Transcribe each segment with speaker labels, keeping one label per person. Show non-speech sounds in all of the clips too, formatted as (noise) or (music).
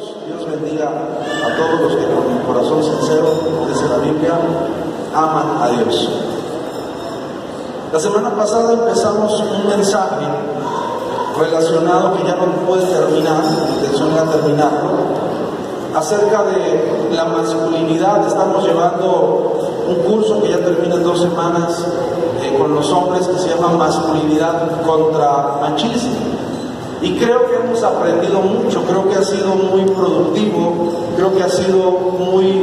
Speaker 1: Dios. Bendiga a todos los que con el corazón sincero, desde la Biblia, aman a Dios. La semana pasada empezamos un mensaje relacionado que ya no puede terminar, mi intención era terminarlo, acerca de la masculinidad. Estamos llevando un curso que ya termina en dos semanas eh, con los hombres que se llama Masculinidad contra Machismo. Y creo que hemos aprendido mucho, creo que ha sido muy productivo, creo que ha sido muy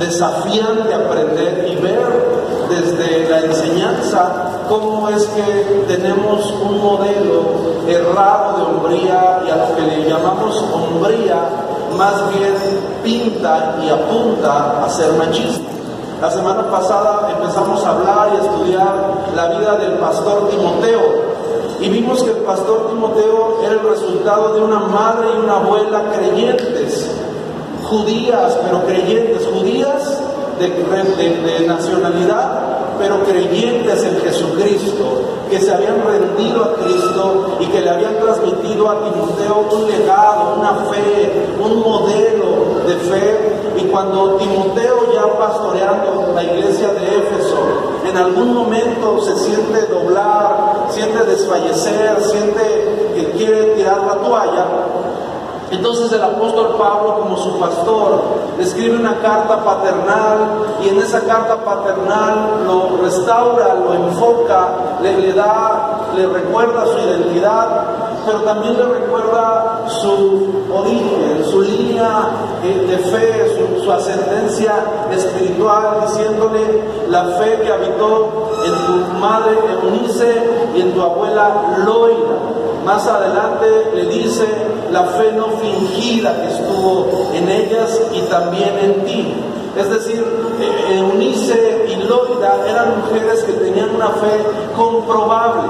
Speaker 1: desafiante aprender y ver desde la enseñanza cómo es que tenemos un modelo errado de hombría y a lo que le llamamos hombría más bien pinta y apunta a ser machista. La semana pasada empezamos a hablar y a estudiar la vida del pastor Timoteo y vimos que el pastor Timoteo era el resultado de una madre y una abuela creyentes, judías, pero creyentes, judías de, de nacionalidad, pero creyentes en Jesucristo, que se habían rendido a Cristo y que le habían transmitido a Timoteo un legado, una fe, un modelo de fe. Y cuando Timoteo ya pastoreando la iglesia de Éfeso, en algún momento se siente doblar, siente desfallecer, siente que quiere tirar la toalla, entonces el apóstol Pablo, como su pastor, escribe una carta paternal y en esa carta paternal lo restaura, lo enfoca, le, da, le recuerda su identidad, pero también le recuerda su origen, su línea de fe, su, ascendencia espiritual, diciéndole la fe que habitó en tu madre Eunice y en tu abuela Loida. Más adelante le dice la fe no fingida que estuvo en ellas y también en ti. Es decir, eh, Eunice y Loida eran mujeres que tenían una fe comprobable,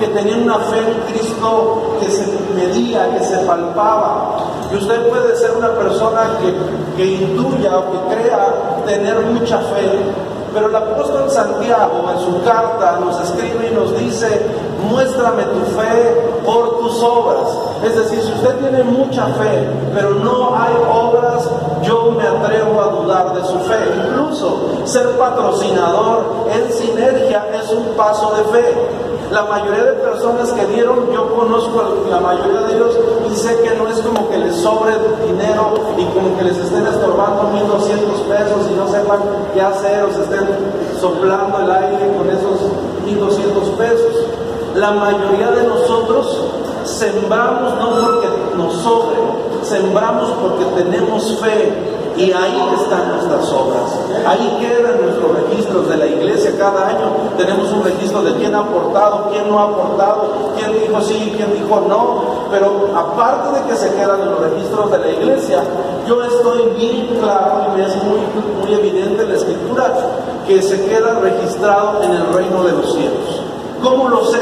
Speaker 1: que tenían una fe en Cristo que se medía, que se palpaba. Y usted puede ser una persona que, que intuya o que crea tener mucha fe, pero el apóstol Santiago en su carta nos escribe y nos dice, muéstrame tu fe por tus obras. Es decir, si usted tiene mucha fe, pero no hay obras, yo me atrevo a dudar de su fe. Incluso ser patrocinador en sinergia es un paso de fe. La mayoría de personas que dieron, yo conozco a la mayoría de ellos y sé que no es como que les sobre dinero y como que les estén estorbando 1.200 pesos y no sepan qué hacer o se estén soplando el aire con esos 1.200 pesos. La mayoría de nosotros sembramos no porque nos sobre, sembramos porque tenemos fe y ahí están nuestras obras. Ahí quedan nuestros registros de la iglesia. Cada año tenemos un registro de quién ha aportado, quién no ha aportado, quién dijo sí, quién dijo no. Pero aparte de que se quedan en los registros de la iglesia, yo estoy bien claro y me es muy, muy evidente en la escritura que se queda registrado en el reino de los cielos. ¿Cómo lo sé?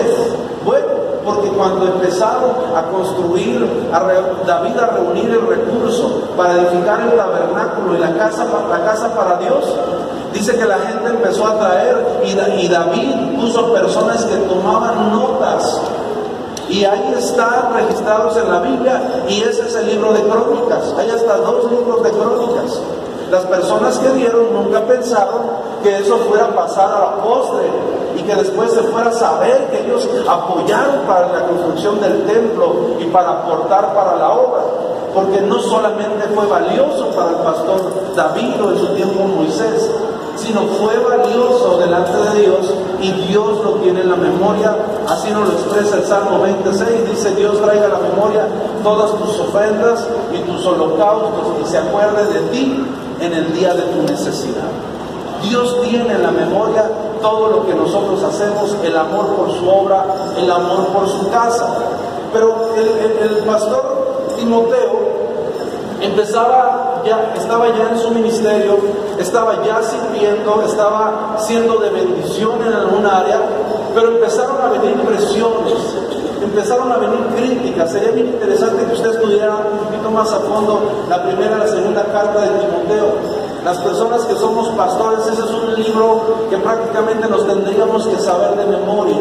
Speaker 1: Bueno, porque cuando empezaron a construir, a David a reunir el recurso para edificar el tabernáculo y la casa, la casa para Dios, dice que la gente empezó a traer y, y David puso personas que tomaban notas. Y ahí están registrados en la Biblia y ese es el libro de crónicas. Hay hasta dos libros de crónicas. Las personas que dieron nunca pensaron que eso fuera a pasar a la postre y que después se fuera a saber que ellos apoyaron para la construcción del templo y para aportar para la obra. Porque no solamente fue valioso para el pastor David o en su tiempo Moisés, sino fue valioso delante de Dios y Dios lo tiene en la memoria. Así nos lo expresa el Salmo 26. Dice Dios traiga a la memoria todas tus ofrendas y tus holocaustos y se acuerde de ti en el día de tu necesidad. Dios tiene en la memoria todo lo que nosotros hacemos, el amor por su obra, el amor por su casa. Pero el, pastor Timoteo empezaba ya, estaba ya en su ministerio, estaba ya sirviendo, estaba siendo de bendición en algún área, pero empezaron a venir presiones, empezaron a venir críticas. Sería bien interesante que usted estudiara un poquito más a fondo la primera y la segunda carta de Timoteo. Las personas que somos pastores, ese es un libro que prácticamente nos tendríamos que saber de memoria,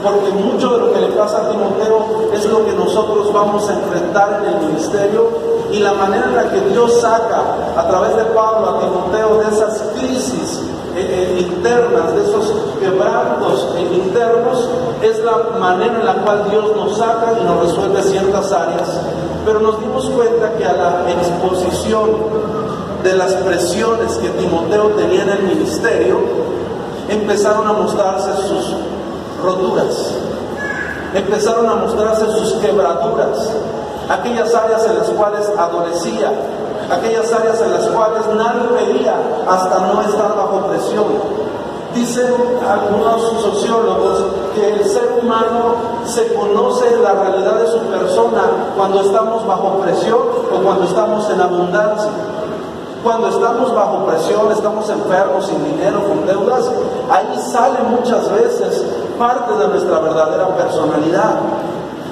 Speaker 1: porque mucho de lo que le pasa a Timoteo es lo que nosotros vamos a enfrentar en el ministerio y la manera en la que Dios saca a través de Pablo a Timoteo de esas crisis eh, eh, internas, de esos quebrantos eh, internos, es la manera en la cual Dios nos saca y nos resuelve ciertas áreas. Pero nos dimos cuenta que a la exposición de las presiones que Timoteo tenía en el ministerio, empezaron a mostrarse sus roturas, empezaron a mostrarse sus quebraduras, aquellas áreas en las cuales adolecía, aquellas áreas en las cuales nadie veía hasta no estar bajo presión. Dicen algunos sociólogos que el ser humano se conoce la realidad de su persona cuando estamos bajo presión o cuando estamos en abundancia. Cuando estamos bajo presión, estamos enfermos, sin dinero, con deudas, ahí sale muchas veces parte de nuestra verdadera personalidad.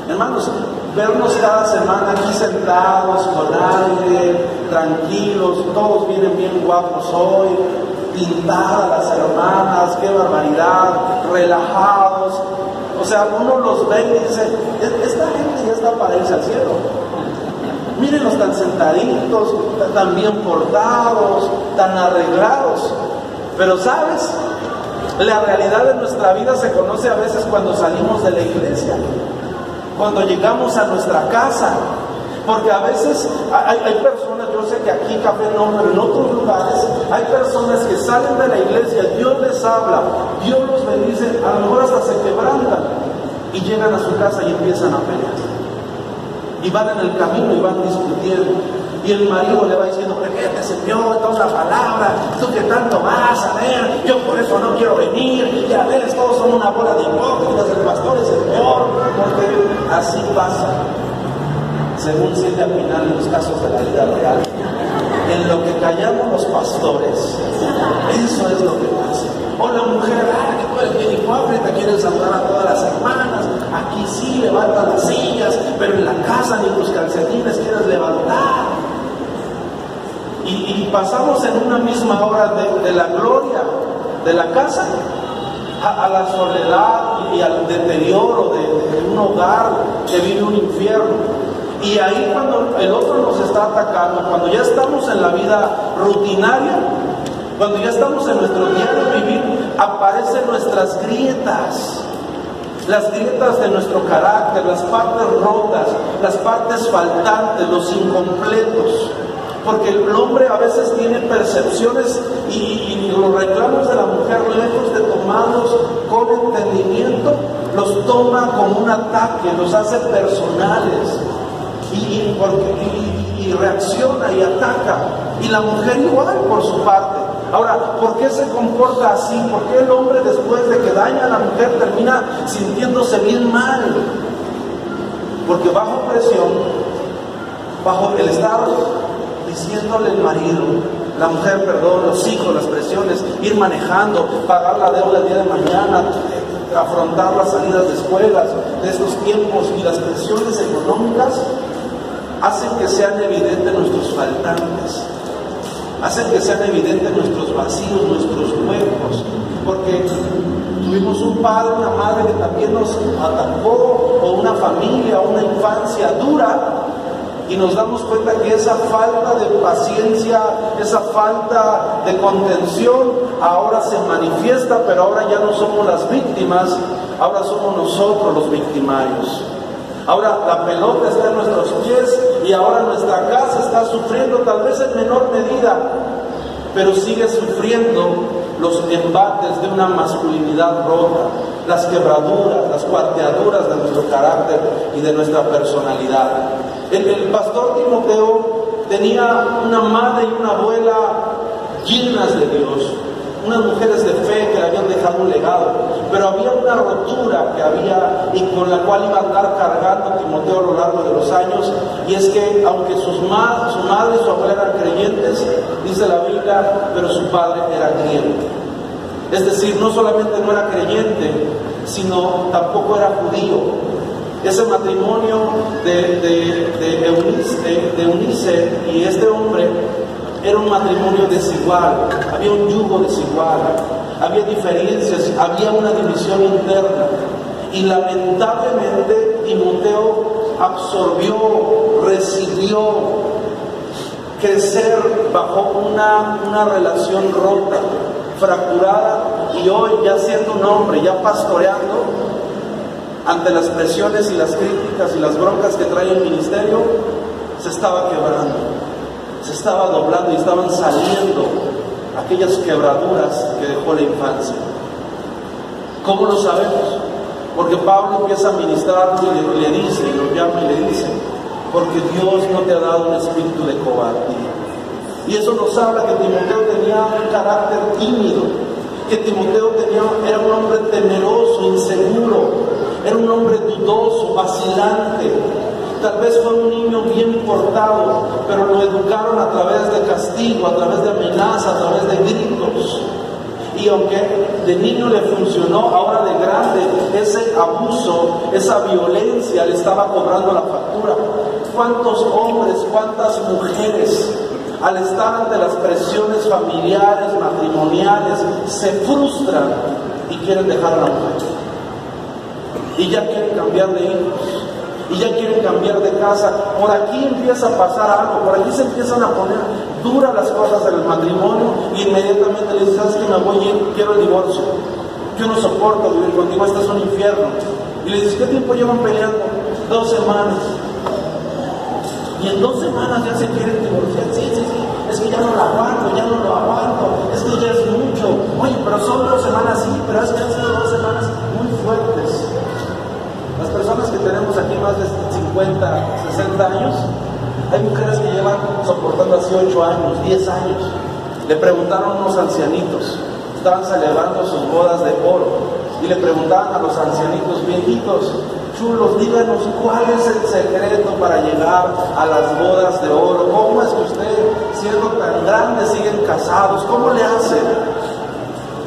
Speaker 1: Hermanos, vernos cada semana aquí sentados, con aire, tranquilos, todos vienen bien guapos hoy, pintadas las hermanas, qué barbaridad, relajados. O sea, uno los ve y dice, e-, esta gente ya está para irse al cielo. Mírenlos tan sentaditos, tan bien portados, tan arreglados. Pero sabes, la realidad de nuestra vida se conoce a veces cuando salimos de la iglesia cuando llegamos a nuestra casa. Porque a veces hay, personas, yo sé que aquí Café no, pero en otros lugares hay personas que salen de la iglesia, Dios les habla, Dios los bendice, a lo mejor hasta se quebrantan y llegan a su casa y empiezan a pelear. Y van en el camino y van discutiendo. Y el marido le va diciendo, ¿qué te Señor, toda la palabra, tú que tanto vas a ver, yo por eso no quiero venir, ya ves, todos son una bola de hipócritas, el pastor es el peor, porque así pasa, según siente al final en los casos de la vida real. En lo que callamos los pastores, eso es lo que pasa. O la mujer, ah, que tú eres bien hipócrita, quieres saludar a todas las hermanas, aquí sí levantan las sillas, pero en la casa ni tus calcetines quieres levantar. Y, pasamos en una misma hora de, la gloria de la casa a, la soledad y al deterioro de, un hogar que vive un infierno. Y ahí cuando el otro nos está atacando, cuando ya estamos en la vida rutinaria, cuando ya estamos en nuestro diario vivir, aparecen nuestras grietas, las grietas de nuestro carácter, las partes rotas, las partes faltantes, los incompletos. Porque el hombre a veces tiene percepciones y, los reclamos de la mujer, lejos de tomarlos con entendimiento, los toma como un ataque, los hace personales y, y reacciona y ataca. Y la mujer igual por su parte. Ahora, ¿por qué se comporta así? ¿Por qué el hombre después de que daña a la mujer termina sintiéndose bien mal? Porque bajo presión, bajo el estado diciéndole el marido, la mujer, perdón, los hijos, las presiones, ir manejando, pagar la deuda el día de mañana, afrontar las salidas de escuelas de estos tiempos y las presiones económicas, hacen que sean evidentes nuestros faltantes, hacen que sean evidentes nuestros vacíos, nuestros huecos, porque tuvimos un padre, una madre que también nos atacó, o una familia, una infancia dura, y nos damos cuenta que esa falta de paciencia, esa falta de contención, ahora se manifiesta, pero ahora ya no somos las víctimas, ahora somos nosotros los victimarios. Ahora la pelota está en nuestros pies y ahora nuestra casa está sufriendo, tal vez en menor medida, pero sigue sufriendo los embates de una masculinidad rota, las quebraduras, las cuarteaduras de nuestro carácter y de nuestra personalidad. El, pastor Timoteo tenía una madre y una abuela llenas de Dios, unas mujeres de fe que le habían dejado un legado, pero había una rotura que había y con la cual iba a andar cargando Timoteo a lo largo de los años, y es que aunque sus su madre y su abuela eran creyentes, dice la Biblia, pero su padre era griego. Es decir, no solamente no era creyente, sino tampoco era judío, ese matrimonio de, de, Eunice, y este hombre era un matrimonio desigual, había un yugo desigual, había diferencias, había una división interna. Y lamentablemente Timoteo absorbió, recibió crecer bajo una, una relación rota, fracturada, y hoy ya siendo un hombre, ya pastoreando, ante las presiones y las críticas y las broncas que trae el ministerio, se estaba quebrando, se estaba doblando y estaban saliendo aquellas quebraduras que dejó la infancia. ¿Cómo lo sabemos? Porque Pablo empieza a ministrarlo y le, dice, y lo llama y le dice, porque Dios no te ha dado un espíritu de cobardía. Y eso nos habla que Timoteo tenía un carácter tímido, que Timoteo tenía, era un hombre temeroso, inseguro, era un hombre dudoso, vacilante. Tal vez fue un niño bien portado, pero lo educaron a través de castigo, a través de amenaza, a través de gritos. Y aunque de niño le funcionó, ahora de grande, ese abuso, esa violencia le estaba cobrando la factura. ¿Cuántos hombres, cuántas mujeres, al estar ante las presiones familiares, matrimoniales, se frustran y quieren dejar a la mujer? Y ya quieren cambiar de hijos y ya quieren cambiar de casa. Por aquí empieza a pasar algo, por aquí se empiezan a poner duras las cosas en el matrimonio y inmediatamente le dices, ¿sabes que me voy a quiero el divorcio? Yo no soporto vivir contigo, esto es un infierno. Y le dices, ¿qué tiempo llevan peleando? Dos semanas. Y en dos semanas ya se quieren divorciar. Sí, sí, sí. Es que ya no lo aguanto, ya no lo aguanto. Es que ya es mucho. Oye, pero son dos semanas, sí, pero es que han sido dos semanas muy fuertes. Las personas que tenemos aquí más de 50, 60 años, hay mujeres que llevan soportando así 8 años, 10 años. Le preguntaron a unos ancianitos, estaban celebrando sus bodas de oro, y le preguntaban a los ancianitos, viejitos, chulos, díganos cuál es el secreto para llegar a las bodas de oro. ¿Cómo es que usted, siendo tan grande, siguen casados? ¿Cómo le hacen?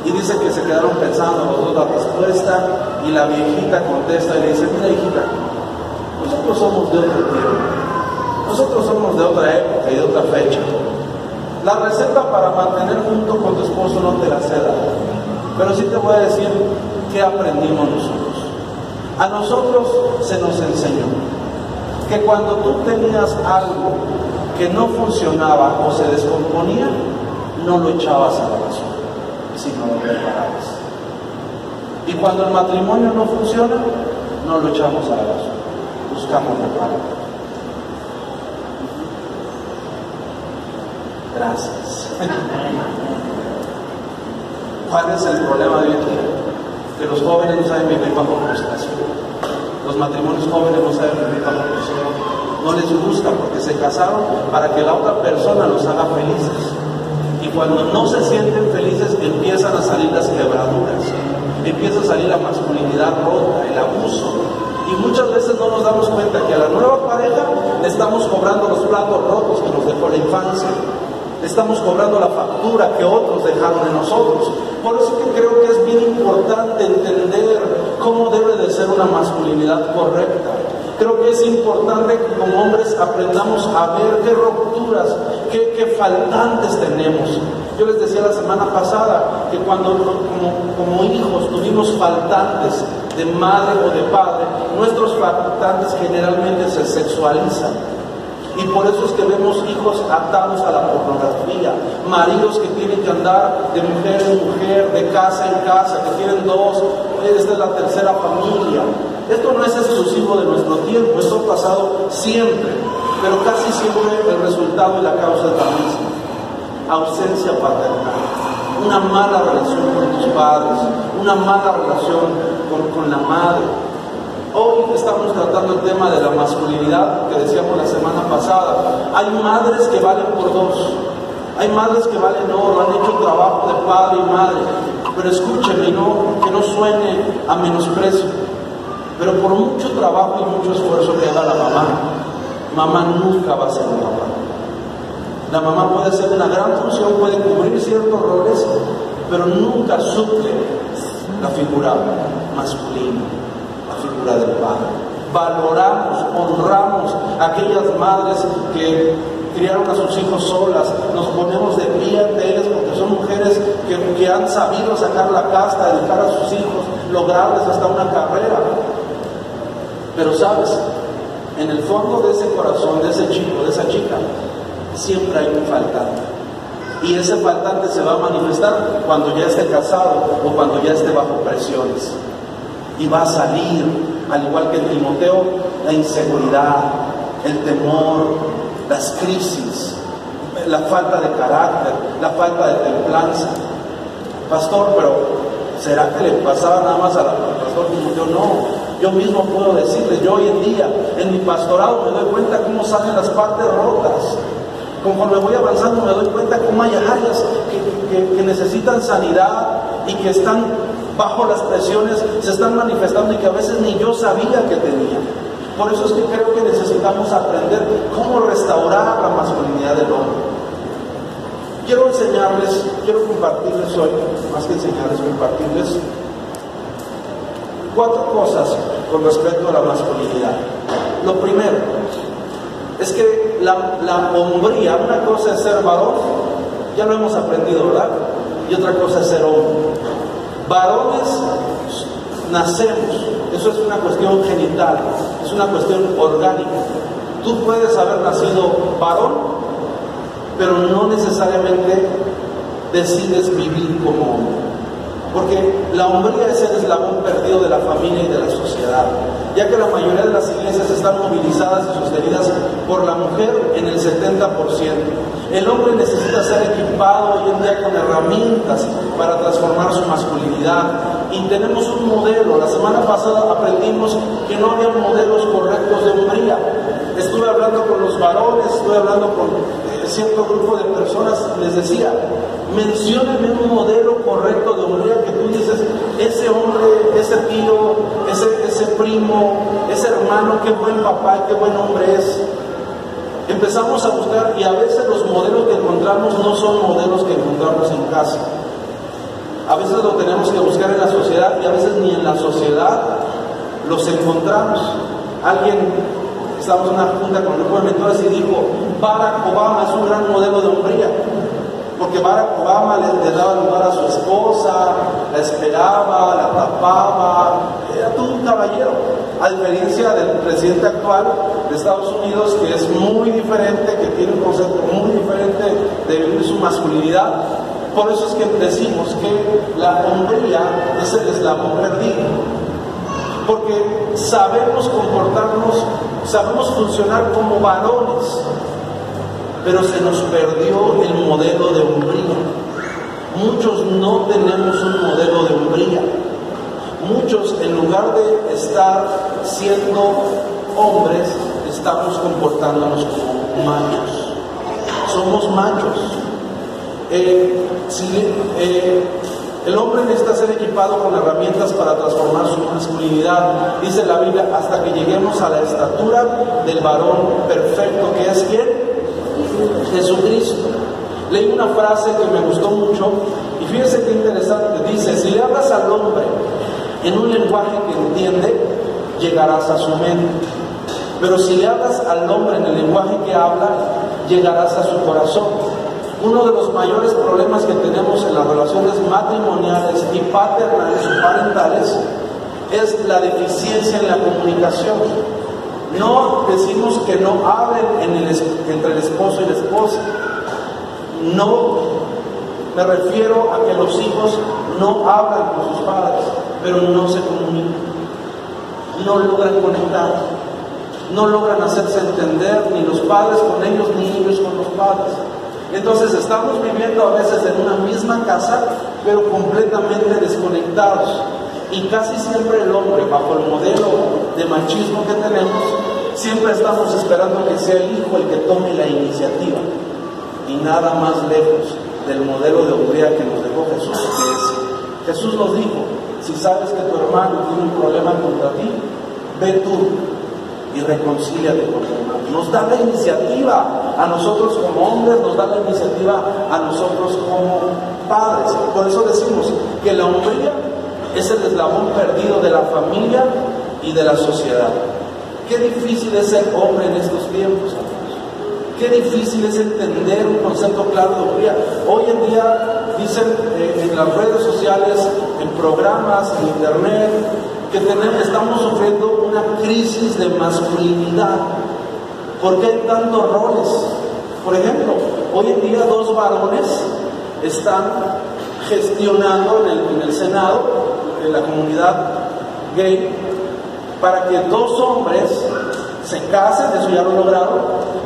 Speaker 1: Y dice que se quedaron pensando los dos la respuesta y la viejita contesta y le dice, mira hijita, nosotros somos de otro tiempo, nosotros somos de otra época y de otra fecha. La receta para mantener junto con tu esposo no te la sé pero sí te voy a decir qué aprendimos nosotros. A nosotros se nos enseñó que cuando tú tenías algo que no funcionaba o se descomponía, no lo echabas a la basura sino lo preparamos. Y cuando el matrimonio no funciona, no lo echamos a la basura, buscamos reparo. Gracias. (laughs) ¿Cuál es el problema de hoy día? Que los jóvenes no saben vivir bajo frustración. Los matrimonios jóvenes no saben vivir bajo frustración. No les gusta porque se casaron para que la otra persona los haga felices y cuando no se sienten felices empiezan a salir las quebraduras, empieza a salir la masculinidad rota, el abuso. Y muchas veces no nos damos cuenta que a la nueva pareja le estamos cobrando los platos rotos que nos dejó la infancia. Le estamos cobrando la factura que otros dejaron en nosotros. Por eso que creo que es bien importante entender cómo debe de ser una masculinidad correcta. Creo que es importante que como hombres aprendamos a ver qué rupturas, qué, qué faltantes tenemos. Yo les decía la semana pasada que cuando como, hijos tuvimos faltantes de madre o de padre, nuestros faltantes generalmente se sexualizan. Y por eso es que vemos hijos atados a la pornografía, maridos que tienen que andar de mujer en mujer, de casa en casa, que tienen dos, esta es la tercera familia. Esto no es exclusivo de nuestro tiempo, esto ha pasado siempre, pero casi siempre el resultado y la causa es la misma. Ausencia paternal, una mala relación con tus padres, una mala relación con, con la madre, Hoy estamos tratando el tema de la masculinidad que decíamos la semana pasada. Hay madres que valen por dos. Hay madres que valen oro, han hecho trabajo de padre y madre. Pero escúcheme, no, que no suene a menosprecio. Pero por mucho trabajo y mucho esfuerzo que haga la mamá, mamá nunca va a ser mamá. La mamá puede ser una gran función, puede cubrir ciertos roles, pero nunca suple la figura masculina figura del Padre. Valoramos, honramos a aquellas madres que criaron a sus hijos solas, nos ponemos de pie ante ellas porque son mujeres que, que han sabido sacar la casta, educar a sus hijos, lograrles hasta una carrera. Pero sabes, en el fondo de ese corazón, de ese chico, de esa chica, siempre hay un faltante. Y ese faltante se va a manifestar cuando ya esté casado o cuando ya esté bajo presiones. Y va a salir, al igual que en Timoteo, la inseguridad, el temor, las crisis, la falta de carácter, la falta de templanza. Pastor, pero ¿será que le pasaba nada más al pastor Timoteo? No, yo mismo puedo decirle, yo hoy en día en mi pastorado me doy cuenta cómo salen las partes rotas. Conforme voy avanzando me doy cuenta cómo hay áreas que, necesitan sanidad y que están bajo las presiones, se están manifestando y que a veces ni yo sabía que tenía. Por eso es que creo que necesitamos aprender cómo restaurar la masculinidad del hombre. Quiero enseñarles, quiero compartirles hoy, más que enseñarles, compartirles cuatro cosas con respecto a la masculinidad. Lo primero es que la, la hombría, una cosa es ser varón, ya lo hemos aprendido, ¿verdad? Y otra cosa es ser hombre. Varones nacemos, eso es una cuestión genital, es una cuestión orgánica. Tú puedes haber nacido varón, pero no necesariamente decides vivir como hombre. Porque la hombría es el eslabón perdido de la familia y de la sociedad, ya que la mayoría de las iglesias están movilizadas y sostenidas por la mujer en el 70%. El hombre necesita ser equipado hoy en día con herramientas para transformar su masculinidad. Y tenemos un modelo. La semana pasada aprendimos que no había modelos correctos de hombría. Estuve hablando con los varones, estuve hablando con eh, cierto grupo de personas, les decía, menciónenme un modelo correcto de hombría que tú dices, ese hombre, ese tío, ese, ese primo, ese hermano, qué buen papá y qué buen hombre es. Empezamos a buscar y a veces los modelos que encontramos no son modelos que encontramos en casa. A veces lo tenemos que buscar en la sociedad y a veces ni en la sociedad los encontramos. Alguien, estamos en una junta con un grupo de mentores y dijo, Barack Obama es un gran modelo de hombría porque Barack Obama le, daba lugar a su esposa, la esperaba, la tapaba, era todo un caballero, a diferencia del presidente actual de Estados Unidos, que es muy diferente, que tiene un concepto muy diferente de vivir su masculinidad. Por eso es que decimos que la hombría es el eslabón perdido, porque sabemos comportarnos, sabemos funcionar como varones, pero se nos perdió el modelo de hombría. Muchos no tenemos un modelo de hombría. Muchos, en lugar de estar siendo hombres, estamos comportándonos como machos. Somos machos. Eh, eh, el hombre necesita ser equipado con herramientas para transformar su masculinidad. Dice la Biblia, hasta que lleguemos a la estatura del varón perfecto, que es? Jesucristo. Leí una frase que me gustó mucho y fíjense qué interesante. Dice, si le hablas al hombre en un lenguaje que entiende, llegarás a su mente. Pero si le hablas al hombre en el lenguaje que habla, llegarás a su corazón. Uno de los mayores problemas que tenemos en las relaciones matrimoniales y paternales o parentales es la deficiencia en la comunicación. No decimos que no hablen entre el esposo y la esposa. No me refiero a que los hijos no hablan con sus padres, pero no se comunican. No logran conectar. No logran hacerse entender ni los padres con ellos ni ellos con los padres. Entonces estamos viviendo a veces en una misma casa, pero completamente desconectados. Y casi siempre el hombre, bajo el modelo de machismo que tenemos, siempre estamos esperando que sea el hijo el que tome la iniciativa. Y nada más lejos del modelo de hombría que nos dejó Jesús, que es, Jesús nos dijo, si sabes que tu hermano tiene un problema contra ti, ve tú y reconcíliate con tu. Nos da la iniciativa a nosotros como hombres, nos da la iniciativa a nosotros como padres. Por eso decimos que la hombría es el eslabón perdido de la familia y de la sociedad. Qué difícil es ser hombre en estos tiempos, Qué difícil es entender un concepto claro de hombría. Hoy en día dicen eh, en las redes sociales, en programas, en internet, que tenemos, estamos sufriendo una crisis de masculinidad. porque hay tantos roles? Por ejemplo, hoy en día dos varones están gestionando en el, en Senado, en la comunidad gay, para que dos hombres se casen, eso ya lo lograron,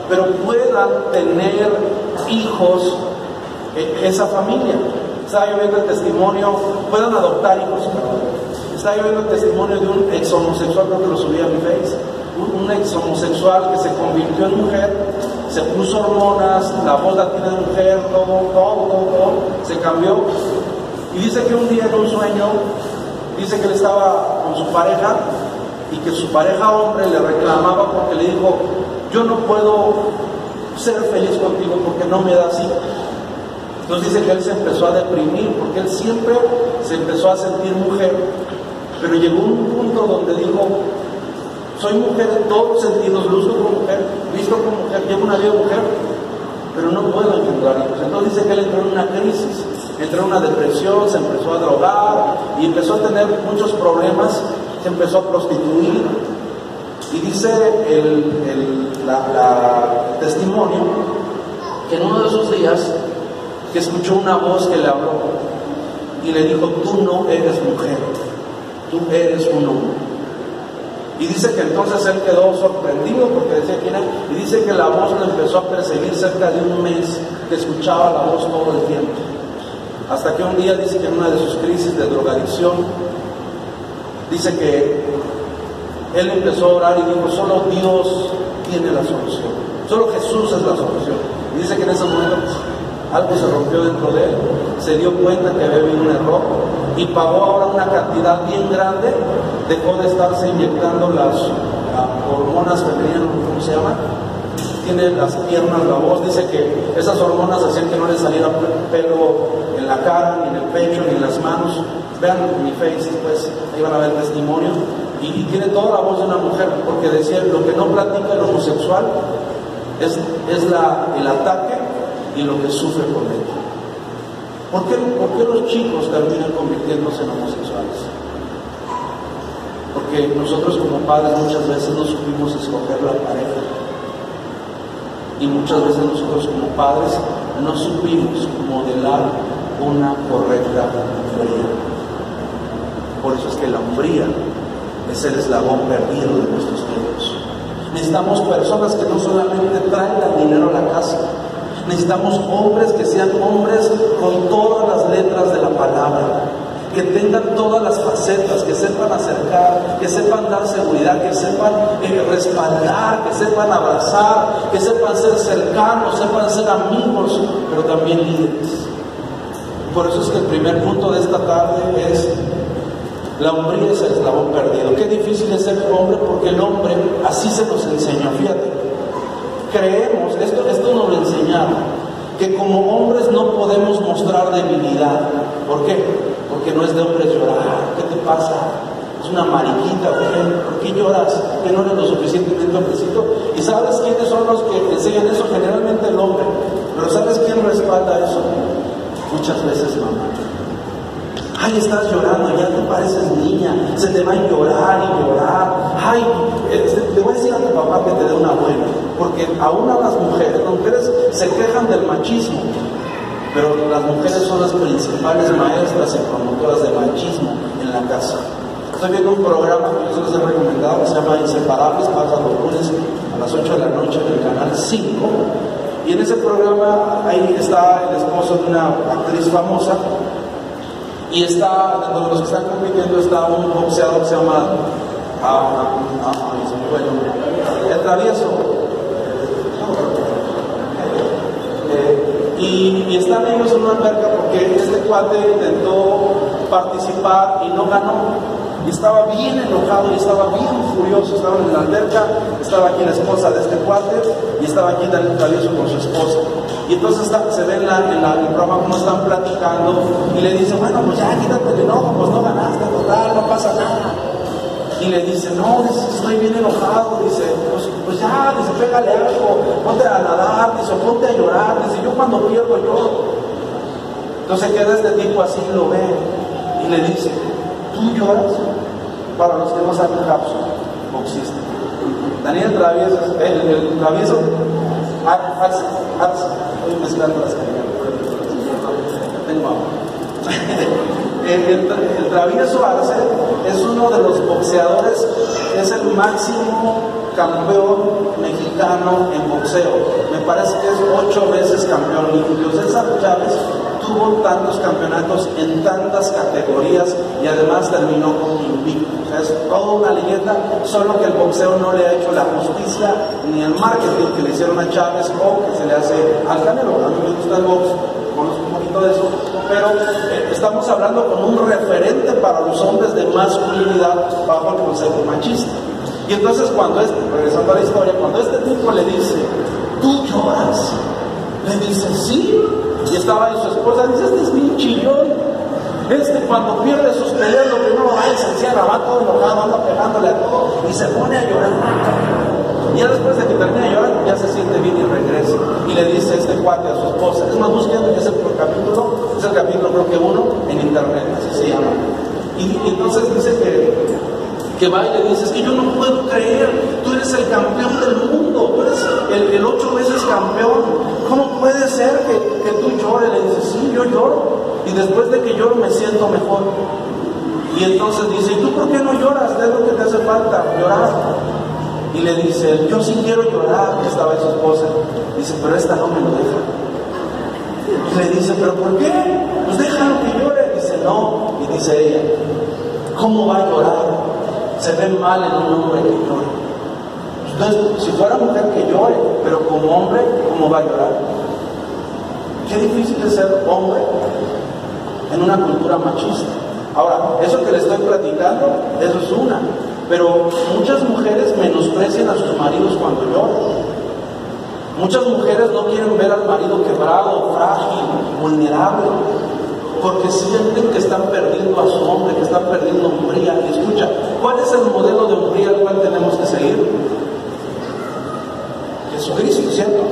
Speaker 1: pero puedan tener hijos eh, esa familia. Estaba yo viendo el testimonio, puedan adoptar hijos. Estaba yo viendo el testimonio de un ex homosexual, creo que lo subí a mi face, un, un ex homosexual que se convirtió en mujer, se puso hormonas, la voz la tiene de mujer, todo, todo, todo, todo, se cambió. Y dice que un día en un sueño, dice que él estaba con su pareja y que su pareja hombre le reclamaba porque le dijo, yo no puedo ser feliz contigo porque no me das hijos. Entonces dice que él se empezó a deprimir porque él siempre se empezó a sentir mujer, pero llegó un punto donde dijo, soy mujer en todos sentidos, luzco como mujer, visto como mujer, llevo una vida mujer, pero no puedo encontrar hijos. Entonces dice que él entró en una crisis, entró en una depresión, se empezó a drogar y empezó a tener muchos problemas, se empezó a prostituir. Y dice el, el la testimonio que en uno de esos días que escuchó una voz que le habló y le dijo, tú no eres mujer, tú eres un hombre. Y dice que entonces él quedó sorprendido porque decía quién era, y dice que la voz lo empezó a perseguir cerca de un mes, que escuchaba la voz todo el tiempo. Hasta que un día dice que en una de sus crisis de drogadicción, dice que él empezó a orar y dijo, solo Dios tiene la solución, solo Jesús es la solución. Y dice que en ese momento algo se rompió dentro de él, se dio cuenta que había habido un error y pagó ahora una cantidad bien grande, dejó de estarse inyectando las uh, hormonas femeninas, ¿cómo se llama? Tiene las piernas, la voz, dice que esas hormonas hacían que no le saliera pelo en la cara, ni en el pecho, ni en las manos. Vean mi face, pues ahí van a ver testimonio. Y, y tiene toda la voz de una mujer, porque decía, lo que no platica el homosexual es, es la, el ataque y lo que sufre por dentro. ¿Por qué, ¿Por qué los chicos terminan convirtiéndose en homosexuales? Porque nosotros como padres muchas veces no supimos escoger la pareja. Y muchas veces nosotros como padres no supimos modelar una correcta hombría. Por eso es que la hombría es el eslabón perdido de nuestros tiempos. Necesitamos personas que no solamente traigan dinero a la casa, Necesitamos hombres que sean hombres con todas las letras de la palabra, que tengan todas las facetas, que sepan acercar, que sepan dar seguridad, que sepan eh, respaldar, que sepan abrazar, que sepan ser cercanos, sepan ser amigos, pero también líderes. Por eso es que el primer punto de esta tarde es la hombría es el eslabón perdido. Qué difícil es ser hombre porque el hombre así se nos enseñó, fíjate creemos, esto, esto nos lo enseñaron, que como hombres no podemos mostrar debilidad. ¿Por qué? Porque no es de hombres llorar. ¿Qué te pasa? Es una mariquita, ¿por qué lloras? ¿Que no eres lo suficientemente hombrecito? ¿Y sabes quiénes son los que enseñan eso? Generalmente el hombre. Pero ¿sabes quién respalda eso? Muchas veces mamá. Ay, estás llorando, ya te pareces niña, se te va a llorar y llorar. Ay, te voy a decir a tu papá que te dé una buena, porque aún a las mujeres, las mujeres se quejan del machismo, pero las mujeres son las principales maestras y promotoras de machismo en la casa. Estoy viendo un programa que yo les he recomendado que se llama Inseparables, pasa los lunes a las 8 de la noche en el canal 5. Y en ese programa ahí está el esposo de una actriz famosa y está, dentro de los que están compitiendo, está un boxeador que se llama, ah, ah, ah, me fue el travieso. Eh, y, y, están ellos en una alberca porque este cuate intentó participar y no ganó. Estaba bien enojado y estaba bien furioso. Estaban en la alberca, estaba aquí la esposa de este cuate y estaba aquí el travieso con su esposa. Y entonces se ve en, la, en, la, en, cómo están platicando y le dice, bueno, pues ya quítate el enojo, pues no ganaste, total, no pasa nada. Y le dice, no, estoy bien enojado, dice, pues, pues ya, dice, pégale algo, ponte a nadar, dice, ponte a llorar, dice, yo cuando pierdo lloro. Entonces queda este tipo así, lo ve y le dice, ¿tú lloras? Para los que no saben, Capsule, boxista. Daniel Travieso, el, el travieso Arce, Arce, estoy mezclando las. Tengo (laughs) el, el, travieso Arce es uno de los boxeadores, es el máximo campeón mexicano en boxeo. Me parece que es ocho veces campeón. Y César Chávez tuvo tantos campeonatos en tantas categorías y además terminó como invicto. O sea, es toda una leyenda, solo que el boxeo no le ha hecho la justicia ni el marketing que le hicieron a Chávez o que se le hace al Canelo. A mí me gusta el box, conozco un poquito de eso, pero eh, estamos hablando con un referente para los hombres de masculinidad bajo el concepto machista. Y entonces cuando este, regresando a la historia, cuando este tipo le dice, tú lloras, le dice, sí, y estaba ahí su esposa, dice, este es bien chillón. Este cuando pierde sus peleas, lo primero va se encierra, va todo enojado, anda pegándole a todo y se pone a llorar. Y ya después de que termina de llorar, ya se siente bien y regresa. Y le dice este cuate a su esposa. Es más, busquen es el capítulo, es el capítulo creo que uno en internet, así se llama. Y, entonces dice que, que va y le dice, es que yo no puedo creer, tú eres el campeón del mundo, tú eres el ocho veces campeón. ¿Cómo puede ser que, tú llores? Le dice, sí, yo lloro. Y después de que lloro me siento mejor. Y entonces dice, ¿y tú por qué no lloras? ¿Qué es lo que te hace falta? Llorar. Y le dice, yo sí quiero llorar, estaba su esposa. Dice, pero esta no me lo deja. Y le dice, ¿pero por qué? Pues déjalo que llore. Dice, no. Y dice ella, ¿cómo va a llorar? Se ve mal en un hombre que llora. Entonces, si fuera mujer que llore, pero como hombre, ¿cómo va a llorar? Qué difícil es ser hombre en una cultura machista. Ahora, eso que le estoy platicando, eso es una. Pero muchas mujeres menosprecian a sus maridos cuando lloran. Muchas mujeres no quieren ver al marido quebrado, frágil, vulnerable, porque sienten que están perdiendo a su hombre, que están perdiendo hombría. Y escucha, ¿cuál es el modelo de hombría al cual tenemos que seguir? Jesucristo, ¿cierto?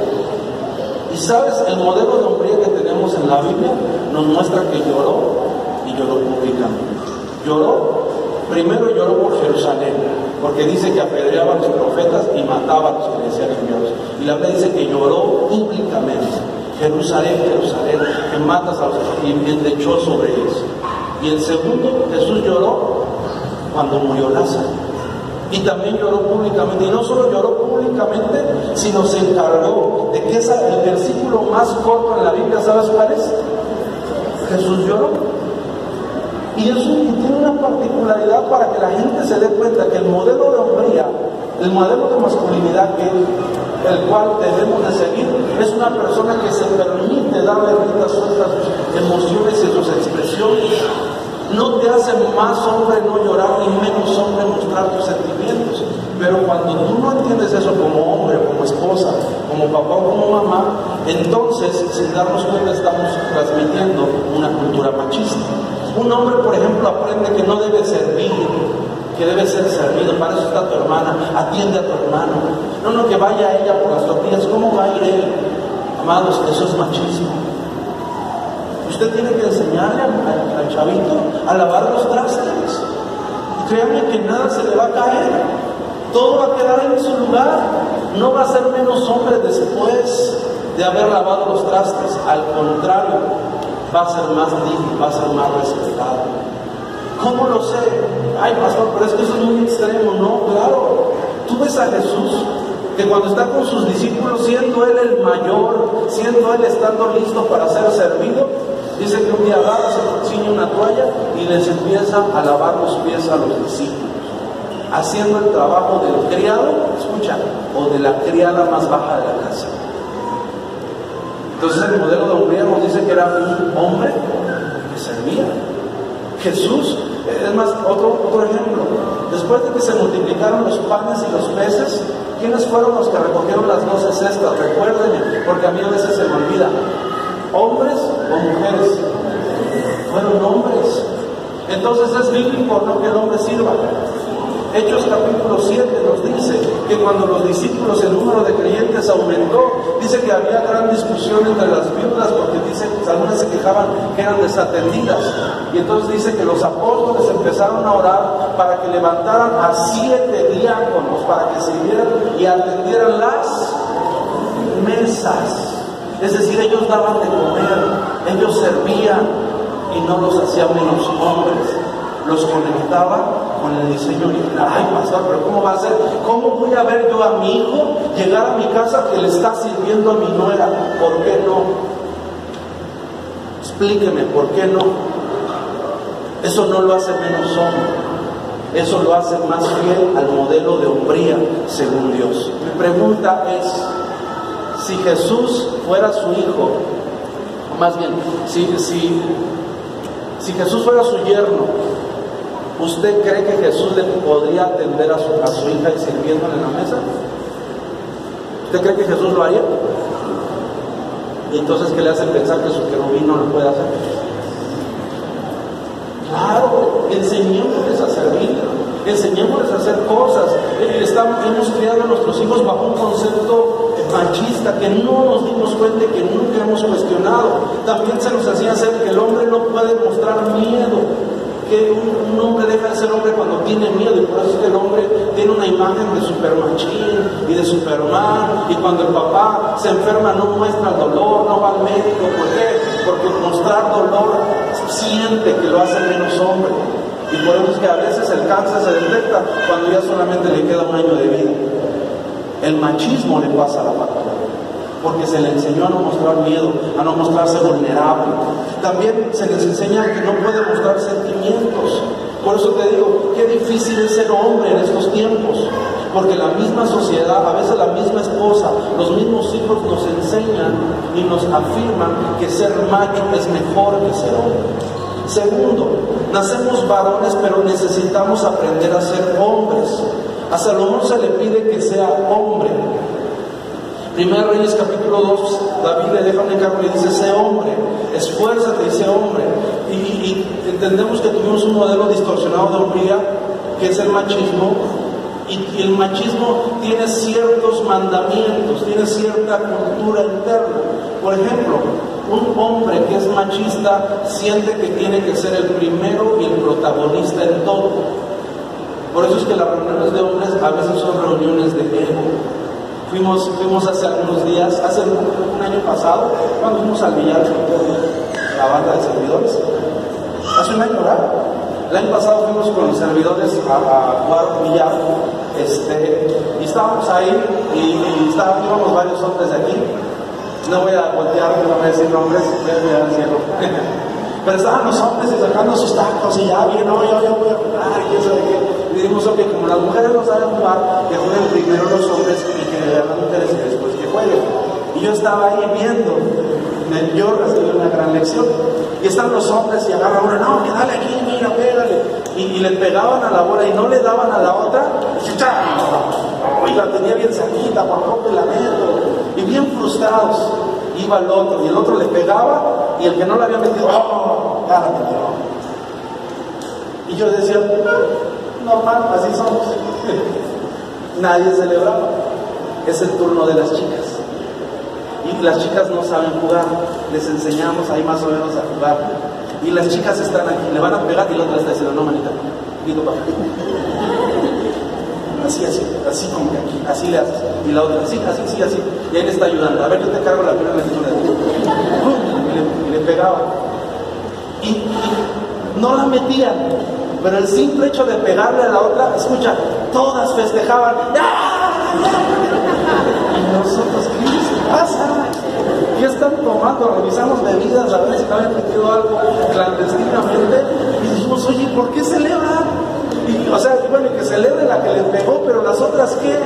Speaker 1: Y sabes, el modelo de hombría que tenemos en la Biblia nos muestra que lloró y lloró públicamente. Lloró, primero lloró por Jerusalén, porque dice que apedreaba a los profetas y mataba a los que decían Dios. Y la Biblia dice que lloró públicamente. Jerusalén, Jerusalén, que matas a los y te echó sobre ellos. Y el segundo, Jesús lloró cuando murió Lázaro y también lloró públicamente. Y no solo lloró públicamente, sino se encargó de que esa, el versículo más corto en la Biblia, ¿sabes cuál es? Jesús lloró. Y eso tiene una particularidad para que la gente se dé cuenta que el modelo de hombría, el modelo de masculinidad que el cual debemos de seguir, es una persona que se permite darle rienda suelta a sus emociones y sus expresiones no te hace más hombre no llorar ni menos hombre mostrar tus sentimientos. Pero cuando tú no entiendes eso como hombre, como esposa, como papá o como mamá, entonces sin darnos cuenta estamos transmitiendo una cultura machista. Un hombre, por ejemplo, aprende que no debe servir, que debe ser servido. Para eso está tu hermana, atiende a tu hermano. No, no, que vaya ella por las tortillas. ¿Cómo va a ir él? Amados, eso es machismo. Usted tiene que enseñarle al, chavito a lavar los trastes. Y créanme que nada se le va a caer. Todo va a quedar en su lugar. No va a ser menos hombre después de haber lavado los trastes. Al contrario, va a ser más digno, va a ser más respetado. ¿Cómo lo sé? Ay, pastor, pero es que eso es muy extremo. No, claro. Tú ves a Jesús que cuando está con sus discípulos, siendo Él el mayor, siendo Él estando listo para ser servido, Dice que un día agarra, se ciñe una toalla y les empieza a lavar los pies a los discípulos, haciendo el trabajo del criado, escucha, o de la criada más baja de la casa. Entonces el modelo de hombría nos dice que era un hombre que servía. Jesús, es más, otro, otro ejemplo, después de que se multiplicaron los panes y los peces, ¿quiénes fueron los que recogieron las doce cestas? Recuerden, porque a mí a veces se me olvida hombres o mujeres. Fueron hombres. Entonces es bíblico no que el hombre sirva. Hechos capítulo 7 nos dice que cuando los discípulos, el número de creyentes aumentó, dice que había gran discusión entre las viudas porque dice que algunas se quejaban que eran desatendidas. Y entonces dice que los apóstoles empezaron a orar para que levantaran a siete diáconos para que sirvieran y atendieran las mesas. Es decir, ellos daban de comer, ellos servían y no los hacían menos hombres. Los conectaba con el diseño original. Ay, pastor, pero ¿cómo va a ser? ¿Cómo voy a ver yo a mi hijo llegar a mi casa que le está sirviendo a mi nuera? ¿Por qué no? Explíqueme, ¿por qué no? Eso no lo hace menos hombre. Eso lo hace más fiel al modelo de hombría según Dios. Mi pregunta es, si Jesús fuera su hijo, más bien, si, si, si Jesús fuera su yerno, ¿usted cree que Jesús le podría atender a su, a su hija y sirviéndole en la mesa? ¿Usted cree que Jesús lo haría? Y entonces, ¿qué le hace pensar que su querubín no lo puede hacer? Claro, servir, enseñémosles a hacer cosas. Eh, estamos, hemos criado a nuestros hijos bajo un concepto machista que no nos dimos cuenta y que nunca hemos cuestionado. También se nos hacía hacer que el hombre no puede mostrar miedo que un, hombre deja de ser hombre cuando tiene miedo y por eso es que el hombre tiene una imagen de supermachín y de superman y cuando el papá se enferma no muestra dolor, no va al médico, ¿por qué? Porque mostrar dolor siente que lo hace menos hombre y por eso es que a veces el cáncer se detecta cuando ya solamente le queda un año de vida. El machismo le pasa a la factura porque se le enseñó a no mostrar miedo, a no mostrarse vulnerable. También se les enseña que no puede mostrar sentimientos. Por eso te digo, qué difícil es ser hombre en estos tiempos, porque la misma sociedad, a veces la misma esposa, los mismos hijos nos enseñan y nos afirman que ser macho es mejor que ser hombre. Segundo, nacemos varones, pero necesitamos aprender a ser hombres. A Salomón se le pide que sea hombre, Primero Reyes capítulo 2, David le deja un encargo y dice, sé hombre, esfuérzate y sé hombre. Y, entendemos que tuvimos un modelo distorsionado de hombría, que es el machismo, y, el machismo tiene ciertos mandamientos, tiene cierta cultura interna. Por ejemplo, un hombre que es machista siente que tiene que ser el primero y el protagonista en todo. Por eso es que las reuniones de hombres a veces son reuniones de ego. Fuimos, fuimos hace algunos días, hace un, año pasado, cuando fuimos al billar la banda de servidores. Hace un año, ¿verdad? El año pasado fuimos con los servidores a, jugar billar, este, y estábamos ahí, y, y estábamos, varios hombres de aquí. No voy a voltear, no voy a decir nombres, voy a mirar al cielo. Pero estaban los hombres sacando sus tacos y ya bien, no, yo, yo voy a jugar, y eso de qué. Y dijimos, ok, como las mujeres no saben jugar, que jueguen primero los hombres y que le las mujeres y después que jueguen. Y yo estaba ahí viendo, yo recibí una gran lección. Y están los hombres y agarran uno, no, que dale aquí, mira, pégale. Y, le pegaban a la bola y no le daban a la otra. Y la tenía bien cerquita, por poco la meto. Bien frustrados. Iba el otro y el otro le pegaba y el que no le había metido, ¡oh! Ya la metió. Y yo decía, normal, así somos. (laughs) Nadie celebraba. Es el turno de las chicas. Y las chicas no saben jugar. Les enseñamos ahí más o menos a jugar. Y las chicas están aquí, le van a pegar y la otra está diciendo, no, manita, digo para (laughs) Así, así, así como que aquí, así le haces. Y la otra, así, así, así, así. Y le está ayudando. A ver, yo te cargo la primera lectura. Y le, y le pegaba. y no la metían. Pero el simple hecho de pegarle a la otra, escucha, todas festejaban. Y nosotros, ¿qué les pasa? ¿Qué están tomando? Revisamos bebidas a ver si habían metido algo clandestinamente. Y dijimos, oye, ¿por qué celebran? O sea, bueno, que celebre la que les pegó, pero las otras qué?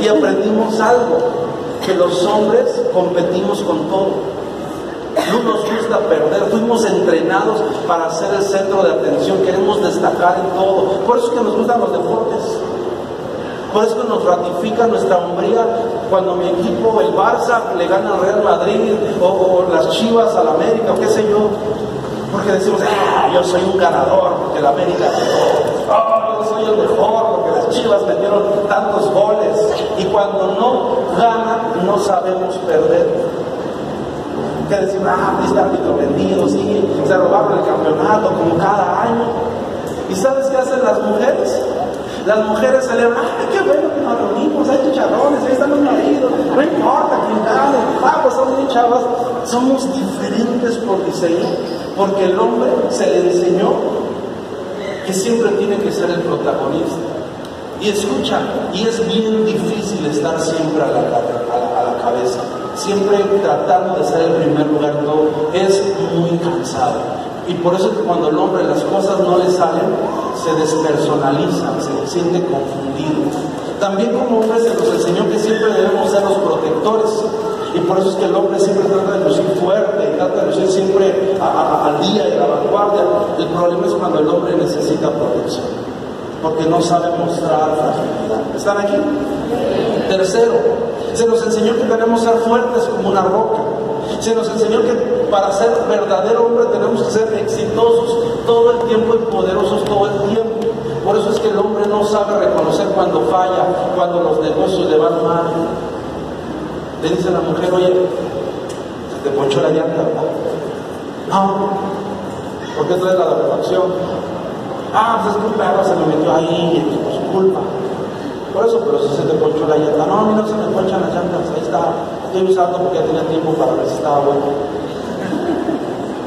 Speaker 1: Y aprendimos algo, que los hombres competimos con todo. No nos gusta perder, fuimos entrenados para ser el centro de atención, queremos destacar en todo. Por eso es que nos gustan los deportes. Por eso nos ratifica nuestra hombría cuando mi equipo, el Barça, le gana al Real Madrid o, las Chivas al América o qué sé yo. Porque decimos, ah, yo soy un ganador, porque el América, oh, yo soy el mejor, porque las Chivas metieron tantos goles. Y cuando no ganan, no sabemos perder que decir, ah, este árbitro vendido, sí, se robaron el campeonato como cada año. ¿Y sabes qué hacen las mujeres? Las mujeres celebran, ¡ay, qué bueno que nos reunimos! Hay chicharrones, ahí están los maridos, no importa ah, pues son bien chavas. Somos diferentes por diseño, porque el hombre se le enseñó que siempre tiene que ser el protagonista. Y escucha, y es bien difícil estar siempre a la, a la, cabeza, siempre tratando de ser el primer lugar todo, es muy cansado. Y por eso que cuando el hombre las cosas no le salen, se despersonaliza, se siente confundido. También como hombre se nos enseñó que siempre debemos ser los protectores. Y por eso es que el hombre siempre trata de lucir fuerte, trata de lucir siempre al día y a la vanguardia. El problema es cuando el hombre necesita protección, porque no sabe mostrar fragilidad. ¿Están aquí? Tercero, se nos enseñó que tenemos que ser fuertes como una roca. Se nos enseñó que para ser verdadero hombre tenemos que ser exitosos todo el tiempo y poderosos todo el tiempo. Por eso es que el hombre no sabe reconocer cuando falla, cuando los negocios le van mal. Le dice a la mujer, oye, se te ponchó la llanta, ¿verdad? No. ¿Por qué traes la refacción? Ah, pues es perro se me metió ahí, por su culpa. Por eso, pero si se te ponchó la llanta, no, a mí no se me ponchan las llantas, ahí está, estoy usando porque ya tenía tiempo para ver si estaba bueno.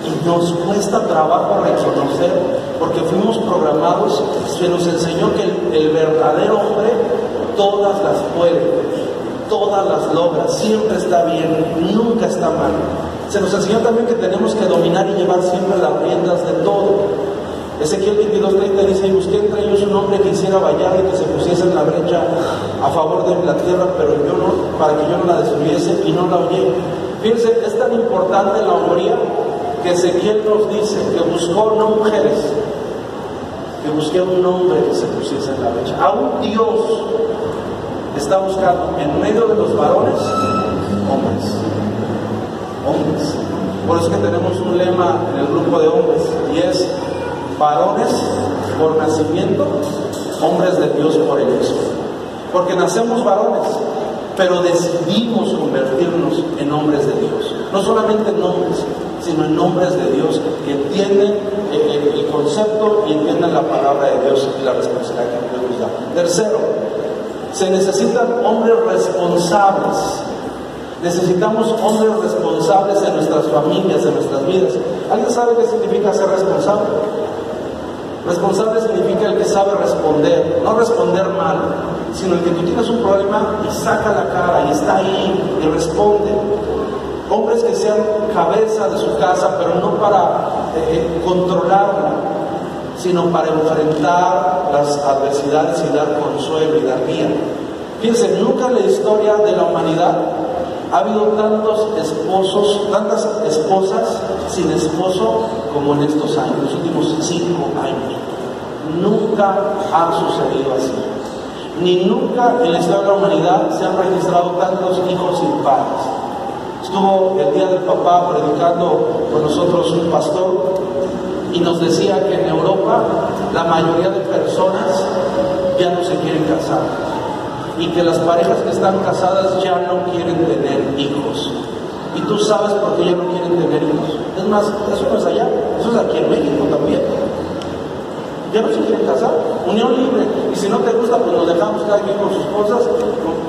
Speaker 1: Y nos cuesta trabajo reconocer, porque fuimos programados, se nos enseñó que el verdadero hombre todas las puede, todas las logra, siempre está bien, nunca está mal. Se nos enseñó también que tenemos que dominar y llevar siempre las riendas de todo. Ezequiel 22:30 dice, y busqué entre ellos un hombre que hiciera vallar y que se pusiese en la brecha a favor de la tierra, pero yo no, para que yo no la destruyese y no la oyé. Fíjense, es tan importante la hombría que Ezequiel nos dice que buscó no mujeres, que busqué un hombre que se pusiese en la brecha. Aún Dios está buscando en medio de los varones hombres. Hombres. Por eso es que tenemos un lema en el grupo de hombres y es varones por nacimiento, hombres de Dios por ellos. Porque nacemos varones, pero decidimos convertirnos en hombres de Dios. No solamente en hombres, sino en hombres de Dios que entienden el, el concepto y entienden la palabra de Dios y la responsabilidad que Dios nos da. Tercero, se necesitan hombres responsables. Necesitamos hombres responsables en nuestras familias, en nuestras vidas. ¿Alguien sabe qué significa ser responsable? Responsable significa el que sabe responder, no responder mal, sino el que tú tienes un problema y saca la cara y está ahí y responde. Hombres que sean cabeza de su casa, pero no para eh, controlarla, sino para enfrentar las adversidades y dar consuelo y dar guía. Fíjense, nunca en la historia de la humanidad ha habido tantos esposos, tantas esposas sin esposo como en estos años, los últimos cinco años. Nunca ha sucedido así. Ni nunca en la historia de la humanidad se han registrado tantos hijos sin padres. Estuvo el día del papá predicando con nosotros un pastor y nos decía que en Europa la mayoría de personas ya no se quieren casar y que las parejas que están casadas ya no quieren tener hijos. Y tú sabes por qué ya no quieren tener hijos. Es más, eso no es allá, eso es aquí en México también. Ya no se quieren casar, unión libre. Y si no te gusta, pues nos dejamos cada quien con sus cosas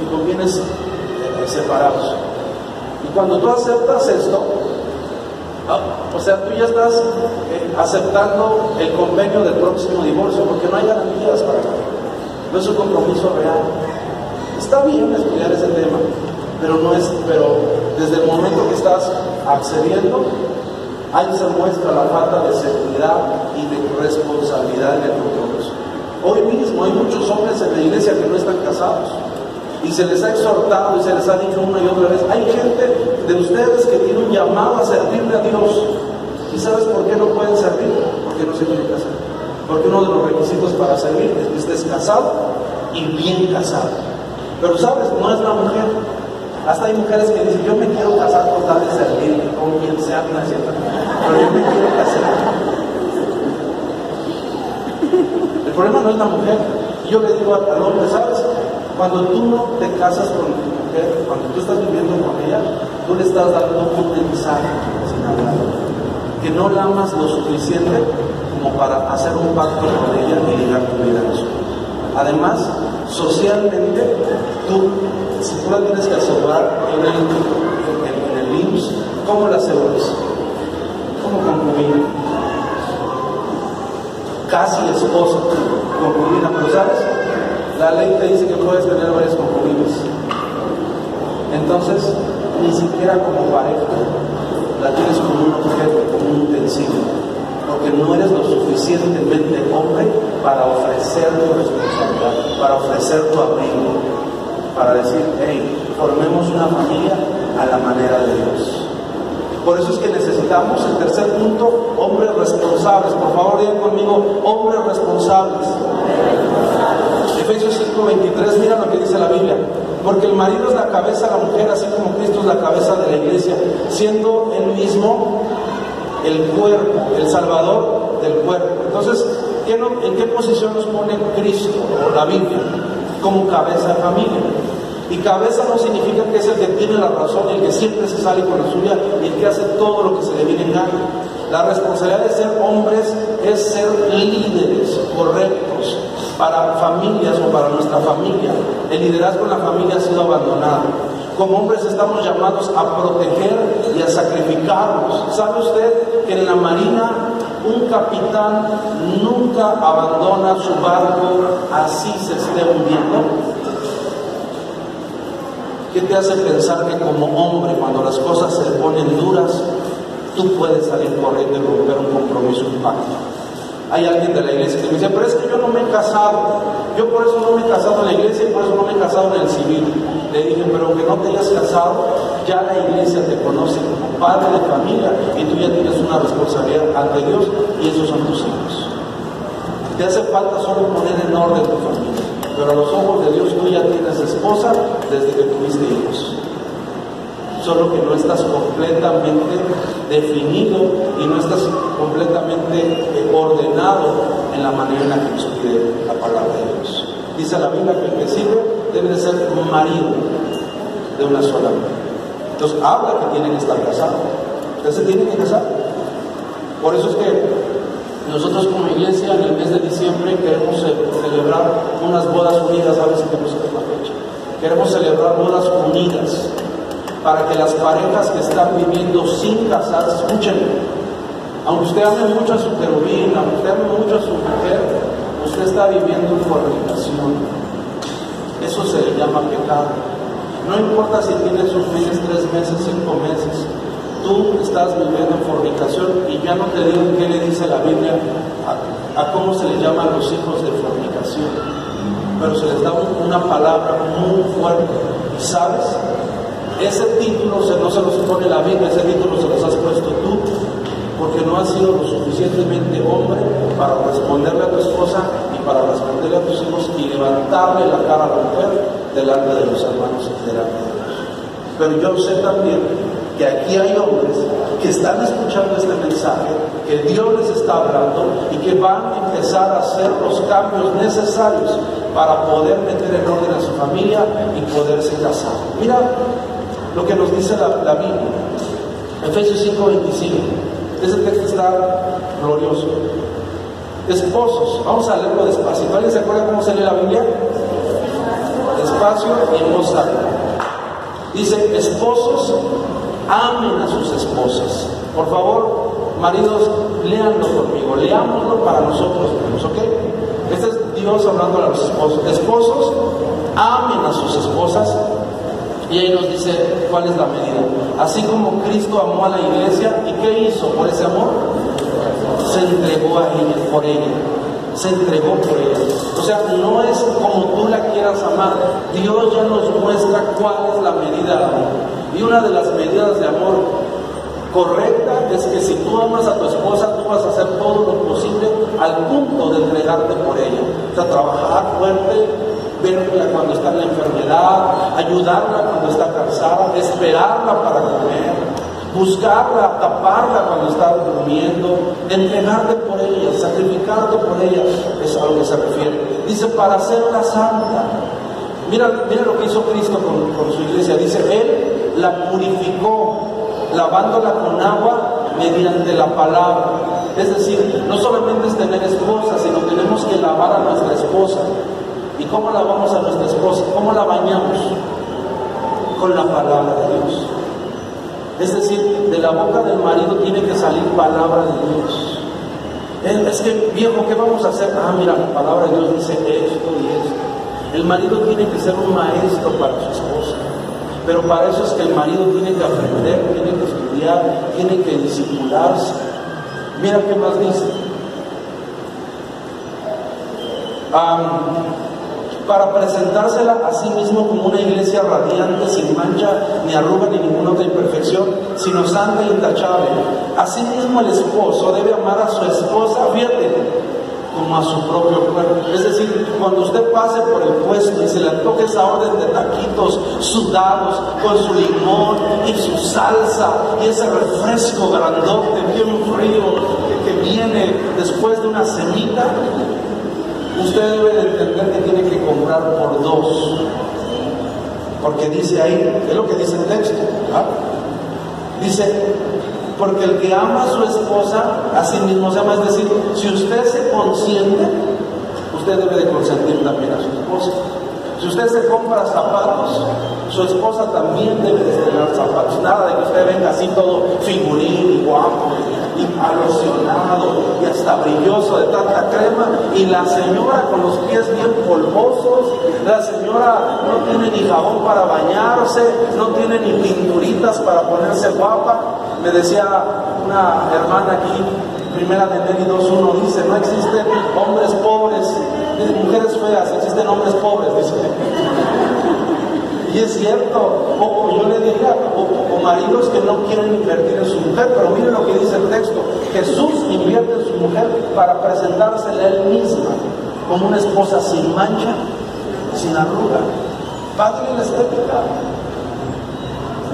Speaker 1: y con bienes eh, separados. Y cuando tú aceptas esto, ah, o sea, tú ya estás eh, aceptando el convenio del próximo divorcio porque no hay garantías para que no es un compromiso real. Está bien estudiar ese tema, pero no es, pero desde el momento que estás accediendo, ahí se muestra la falta de seguridad y de responsabilidad en el compromiso. Hoy mismo hay muchos hombres en la iglesia que no están casados y se les ha exhortado y se les ha dicho una y otra vez, hay gente de ustedes que tiene un llamado a servirle a Dios. ¿Y sabes por qué no pueden servir? Porque no se quieren casar. Porque uno de los requisitos para servir es que estés casado y bien casado. Pero sabes, no es la mujer. Hasta hay mujeres que dicen, yo me quiero casar con tal de servir, con quien sea, pero yo me quiero casar. El problema no es la mujer. Yo le digo al hombre, ¿sabes? Cuando tú no te casas con tu mujer, cuando tú estás viviendo con ella, tú le estás dando un mensaje sin hablar. Que no la amas lo suficiente como para hacer un pacto con ella y llegar tu vida a eso. Además, socialmente, tú, si tú la tienes que asegurar en el, en, en el IMSS, ¿cómo la aseguras? ¿Cómo concubina? Casi esposa, concubina, pero ¿sabes? La ley te dice que puedes tener varias concubinas. Entonces, ni siquiera como pareja, la tienes como un objeto, como un utensilio, porque no eres lo suficientemente hombre para ofrecer tu responsabilidad, para ofrecer tu abrigo, para decir, hey, formemos una familia a la manera de Dios. Por eso es que necesitamos, el tercer punto, hombres responsables. Por favor, digan conmigo, hombres responsables. Efesios 5:23, mira lo que dice la Biblia. Porque el marido es la cabeza de la mujer, así como Cristo es la cabeza de la iglesia, siendo él mismo el cuerpo, el salvador del cuerpo. Entonces, ¿en qué posición nos pone Cristo o la Biblia? Como cabeza de familia. Y cabeza no significa que es el que tiene la razón, el que siempre se sale con la suya y el que hace todo lo que se le viene en gana. La responsabilidad de ser hombres es ser líderes correctos para familias o para nuestra familia. El liderazgo en la familia ha sido abandonado. Como hombres estamos llamados a proteger y a sacrificarnos. ¿Sabe usted que en la Marina un capitán nunca abandona su barco así se esté hundiendo? ¿Qué te hace pensar que como hombre, cuando las cosas se ponen duras, tú puedes salir corriendo y romper un compromiso, un pacto? Hay alguien de la iglesia que me dice, pero es que yo no me he casado, yo por eso no me he casado en la iglesia y por eso no me he casado en el civil. Le dije, pero aunque no te hayas casado, ya la iglesia te conoce como padre de familia y tú ya tienes una responsabilidad ante Dios y esos son tus hijos. Te hace falta solo poner en orden tu familia. Pero a los ojos de Dios tú ya tienes esposa desde que tuviste hijos. Solo que no estás completamente definido y no estás completamente ordenado en la manera en la que nos pide la palabra de Dios. Dice la Biblia que el que sirve debe de ser marido de una sola mujer. Entonces habla que tiene que estar casado. Usted se tiene que casar. Por eso es que nosotros como iglesia en el mes de diciembre queremos celebrar unas bodas unidas, a ver si tenemos la fecha. Queremos celebrar bodas unidas para que las parejas que están viviendo sin casarse, escuchen, aunque usted ame mucho a su querubín, aunque usted ame mucho a su mujer, usted está viviendo en fornicación. Eso se le llama pecado. No importa si tienes un mes, tres meses, cinco meses, tú estás viviendo en fornicación y ya no te digo qué le dice la Biblia a, cómo se le llaman los hijos de fornicación, pero se les da una palabra muy fuerte. ¿Y sabes? Ese título no se los pone la Biblia, ese título se los has puesto tú, porque no has sido lo suficientemente hombre para responderle a tu esposa para responderle a tus hijos y levantarle la cara a la mujer delante de los hermanos y delante de Dios. Pero yo sé también que aquí hay hombres que están escuchando este mensaje, que Dios les está hablando y que van a empezar a hacer los cambios necesarios para poder meter en orden a su familia y poderse casar. Mira lo que nos dice la, Biblia, Efesios 5:25. Ese texto está glorioso. Esposos, vamos a leerlo despacio. ¿Alguien se acuerda cómo se lee la Biblia? Despacio y en voz alta. Dice, esposos, amen a sus esposas. Por favor, maridos, léanlo conmigo, leámoslo para nosotros mismos, ¿ok? Este es Dios hablando a los esposos. Esposos, amen a sus esposas. Y ahí nos dice cuál es la medida. Así como Cristo amó a la iglesia, ¿y qué hizo por ese amor? Se entregó a ella, por ella se entregó por ella. O sea, no es como tú la quieras amar. Dios ya nos muestra cuál es la medida de amor. Y una de las medidas de amor correcta es que si tú amas a tu esposa, tú vas a hacer todo lo posible al punto de entregarte por ella. O sea, trabajar fuerte, verla cuando está en la enfermedad, ayudarla cuando está cansada, esperarla para comer, buscarla, taparla cuando está durmiendo, entregarte por ella, sacrificarte por ella, es a lo que se refiere. Dice, para hacerla santa. Mira, mira lo que hizo Cristo con, con su iglesia. Dice, Él la purificó, lavándola con agua mediante la palabra. Es decir, no solamente es tener esposa, sino tenemos que lavar a nuestra esposa. ¿Y cómo lavamos a nuestra esposa? ¿Cómo la bañamos? Con la palabra de Dios. Es decir, de la boca del marido tiene que salir palabra de Dios. Es que, viejo, ¿qué vamos a hacer? Ah, mira, la palabra de Dios dice esto y esto. El marido tiene que ser un maestro para su esposa. Pero para eso es que el marido tiene que aprender, tiene que estudiar, tiene que disipularse. Mira qué más dice. Para presentársela a sí mismo como una iglesia radiante, sin mancha, ni arruga, ni ninguna otra imperfección, sino santa e intachable. Asimismo el esposo debe amar a su esposa, fíjate, como a su propio cuerpo. Es decir, cuando usted pase por el puesto y se le toque esa orden de taquitos sudados con su limón y su salsa y ese refresco grandote, bien frío, que, que viene después de una cenita, usted debe de entender que tiene que comprar por dos. Porque dice ahí, es lo que dice el texto. Dice, porque el que ama a su esposa, a sí mismo se ama. Es decir, si usted se consiente, usted debe de consentir también a su esposa. Si usted se compra zapatos, su esposa también debe de tener zapatos. Nada de que usted venga así todo figurín y guapo y alocionado y hasta brilloso de tanta crema. Y la señora con los pies bien polvosos, la señora no tiene ni jabón para bañarse, no tiene ni pinturitas para ponerse guapa. Me decía una hermana aquí, primera de Neri 2.1, dice, no existen hombres pobres mujeres feas, existen hombres pobres, dice. (laughs) Y es cierto, o, yo le diría, o, maridos que no quieren invertir en su mujer, pero miren lo que dice el texto, Jesús invierte en su mujer para presentársela él misma como una esposa sin mancha, sin arruga. Págale la estética,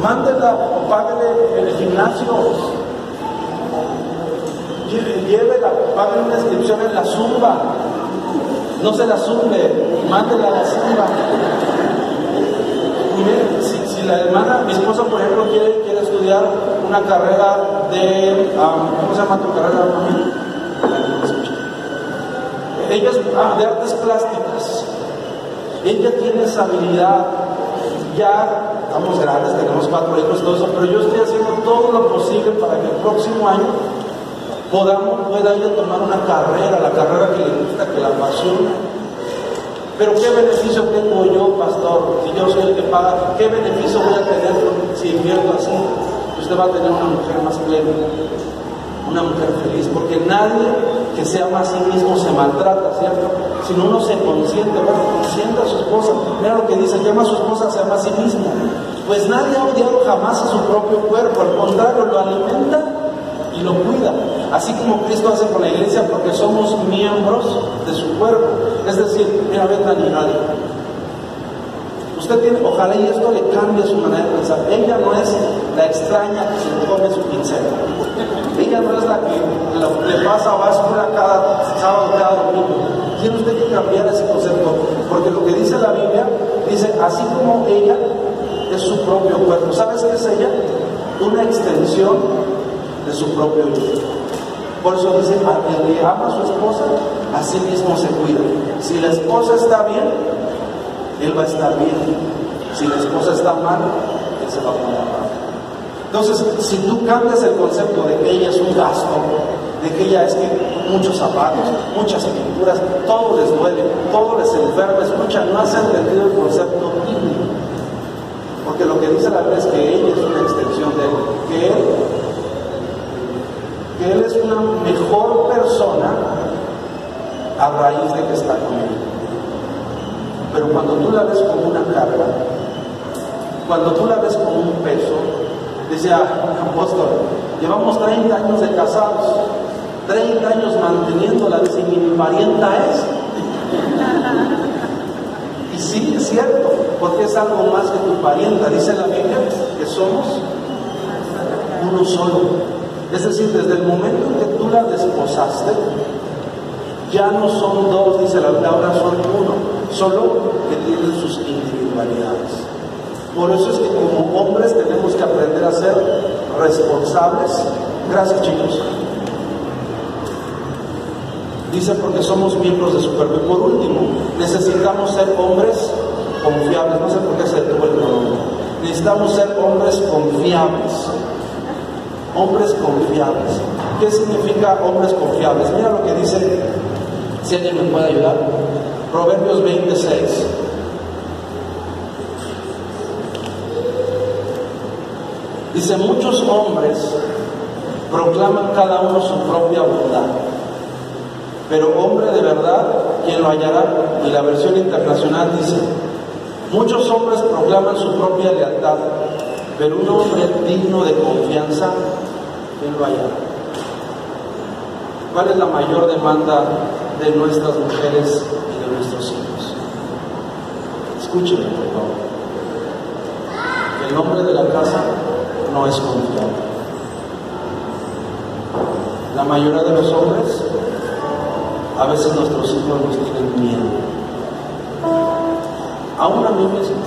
Speaker 1: mándela o págale el gimnasio, llévela, págale una inscripción en la zumba, no se la zumbe, mándela a la zumba. Si, si, la hermana, mi esposa por ejemplo quiere, quiere estudiar una carrera de, ¿cómo se llama tu carrera? Ella es ah, de artes plásticas. Ella tiene esa habilidad. Ya estamos grandes, tenemos cuatro hijos, todo eso, pero yo estoy haciendo todo lo posible para que el próximo año podamos, pueda ir a tomar una carrera, la carrera que le gusta, que la apasiona. Pero ¿qué beneficio tengo yo, pastor? Si yo soy el que paga, ¿qué beneficio voy a tener si invierto así? Usted va a tener una mujer más plena, una mujer feliz, porque nadie que se ama a sí mismo se maltrata, ¿cierto? Si uno se consiente, bueno, consiente a su esposa. Mira lo que dice, que ama a su esposa, se ama a sí mismo. Pues nadie ha odiado jamás a su propio cuerpo, al contrario, lo alimenta y lo cuida así como Cristo hace con la iglesia, porque somos miembros de su cuerpo. Es decir, mira, ven Daniel, usted tiene, ojalá y esto le cambie su manera de pensar. Ella no es la extraña que se come su pincel. Ella no es la que le pasa basura cada sábado, cada domingo. Tiene usted que cambiar ese concepto, porque lo que dice la Biblia, dice, así como ella es su propio cuerpo. ¿Sabes qué es ella? Una extensión de su propio hijo. Por eso dice, a quien le ama a su esposa, a sí mismo se cuida. Si la esposa está bien, él va a estar bien. Si la esposa está mal, él se va a poner mal. Entonces, si tú cambias el concepto de que ella es un gasto, de que ella es que muchos zapatos, muchas pinturas, todo les duele, todo les enferma, escucha, no has entendido el concepto bíblico. Porque lo que dice la Biblia es que ella es una extensión de que él Él es una mejor persona a raíz de que está con Él. Pero cuando tú la ves como una carga, cuando tú la ves como un peso, decía apóstol, llevamos 30 años de casados, 30 años manteniéndola, dice, mi parienta es. (laughs) Y sí, es cierto, porque es algo más que tu parienta. Dice la Biblia que somos uno solo. Es decir, desde el momento en que tú la desposaste, ya no son dos, dice la Biblia, ahora son uno, solo que tienen sus individualidades. Por eso es que como hombres tenemos que aprender a ser responsables. Gracias chicos. Dice porque somos miembros de su cuerpo. Y por último, necesitamos ser hombres confiables. No sé por qué se detuvo el nombre. Necesitamos ser hombres confiables. Hombres confiables. ¿Qué significa hombres confiables? Mira lo que dice, si alguien me puede ayudar. Proverbios 26. Dice, muchos hombres proclaman cada uno su propia bondad, pero hombre de verdad, quien lo hallará? Y la versión internacional dice, muchos hombres proclaman su propia lealtad, pero un hombre digno de confianza, ¿quién lo hallará? ¿Cuál es la mayor demanda de nuestras mujeres y de nuestros hijos? Escúchenme, por favor. El hombre de la casa no es confiable. La mayoría de los hombres, a veces nuestros hijos nos tienen miedo. Aún a mí mismo.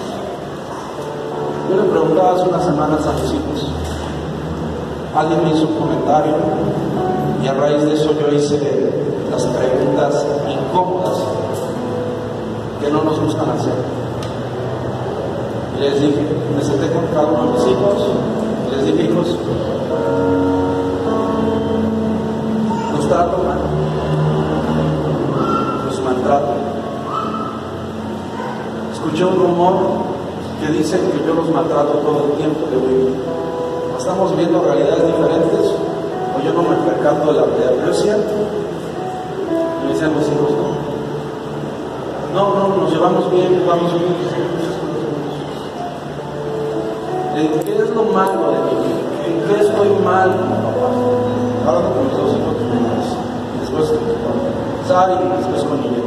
Speaker 1: Yo le preguntaba hace unas semanas a mis hijos. Alguien me hizo un comentario y a raíz de eso yo hice las preguntas incómodas que no nos gustan hacer. Les dije, me senté con cada de mis hijos les dije, hijos, los trato mal, los maltrato. Escuché un rumor que dice que yo los maltrato todo el tiempo de hoy. Estamos viendo realidades diferentes o yo no me percato de la realidad, pero es cierto. Me decían mis hijos, no, no, no, nos llevamos bien, vamos bien. ¿Qué es lo malo de mí? ¿En qué estoy mal Hablando con mis dos hijos. Después con Sari después con ella.